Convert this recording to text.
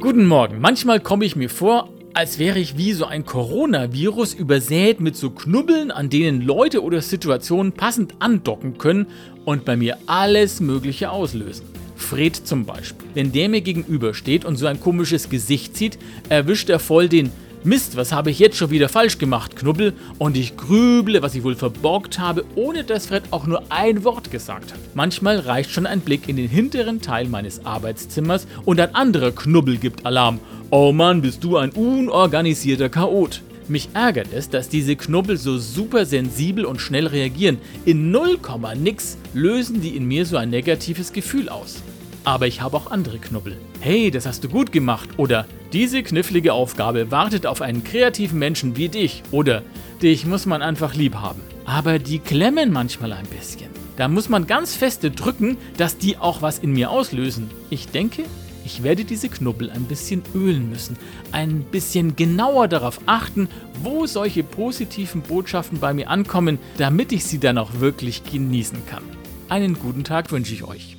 Guten Morgen. Manchmal komme ich mir vor, als wäre ich wie so ein Coronavirus übersät mit so Knubbeln, an denen Leute oder Situationen passend andocken können und bei mir alles Mögliche auslösen. Fred zum Beispiel. Wenn der mir gegenübersteht und so ein komisches Gesicht zieht, erwischt er voll den Mist, was habe ich jetzt schon wieder falsch gemacht, Knubbel? Und ich grüble, was ich wohl verborgt habe, ohne dass Fred auch nur ein Wort gesagt hat. Manchmal reicht schon ein Blick in den hinteren Teil meines Arbeitszimmers und ein anderer Knubbel gibt Alarm. Oh Mann, bist du ein unorganisierter Chaot. Mich ärgert es, dass diese Knubbel so super sensibel und schnell reagieren. In 0, nix lösen die in mir so ein negatives Gefühl aus. Aber ich habe auch andere Knubbel. Hey, das hast du gut gemacht. Oder diese knifflige Aufgabe wartet auf einen kreativen Menschen wie dich. Oder dich muss man einfach lieb haben. Aber die klemmen manchmal ein bisschen. Da muss man ganz feste drücken, dass die auch was in mir auslösen. Ich denke, ich werde diese Knubbel ein bisschen ölen müssen, ein bisschen genauer darauf achten, wo solche positiven Botschaften bei mir ankommen, damit ich sie dann auch wirklich genießen kann. Einen guten Tag wünsche ich euch.